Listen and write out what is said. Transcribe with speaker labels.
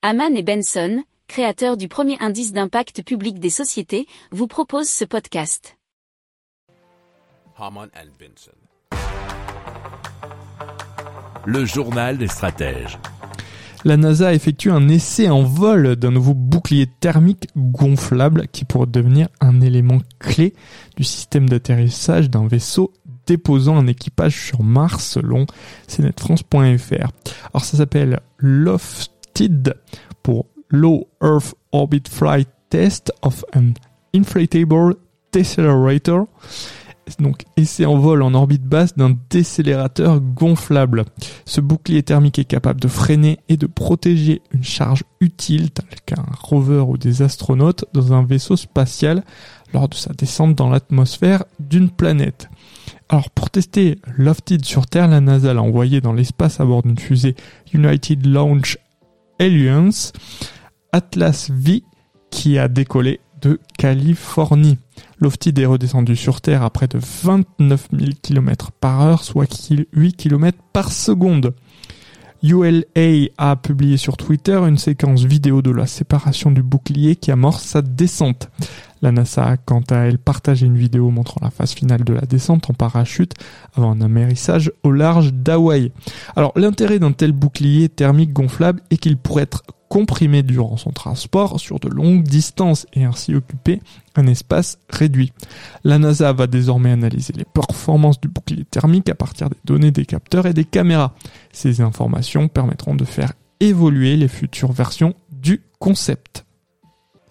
Speaker 1: Haman et Benson, créateurs du premier indice d'impact public des sociétés, vous proposent ce podcast.
Speaker 2: Haman and Benson.
Speaker 3: Le journal des stratèges.
Speaker 4: La NASA effectue un essai en vol d'un nouveau bouclier thermique gonflable qui pourrait devenir un élément clé du système d'atterrissage d'un vaisseau déposant un équipage sur Mars selon cnetfrance.fr. Alors ça s'appelle Pour Low Earth Orbit Flight Test of an Inflatable Decelerator donc essai en vol en orbite basse d'un décélérateur gonflable. Ce bouclier thermique est capable de freiner et de protéger une charge utile, telle qu'un rover ou des astronautes, dans un vaisseau spatial lors de sa descente dans l'atmosphère d'une planète. Alors pour tester Lofted sur Terre, la NASA l'a envoyé dans l'espace à bord d'une fusée United Launch Alliance Atlas V qui a décollé de Californie. Lofted est redescendu sur Terre à près de 29 000 km par heure, soit 8 km par seconde. ULA a publié sur Twitter une séquence vidéo de la séparation du bouclier qui amorce sa descente. La NASA quant à elle partagé une vidéo montrant la phase finale de la descente en parachute avant un amérissage au large d'Hawaï. Alors l'intérêt d'un tel bouclier thermique gonflable est qu'il pourrait être comprimé durant son transport sur de longues distances et ainsi occuper un espace réduit. La NASA va désormais analyser les performances du bouclier thermique à partir des données des capteurs et des caméras. Ces informations permettront de faire évoluer les futures versions du concept.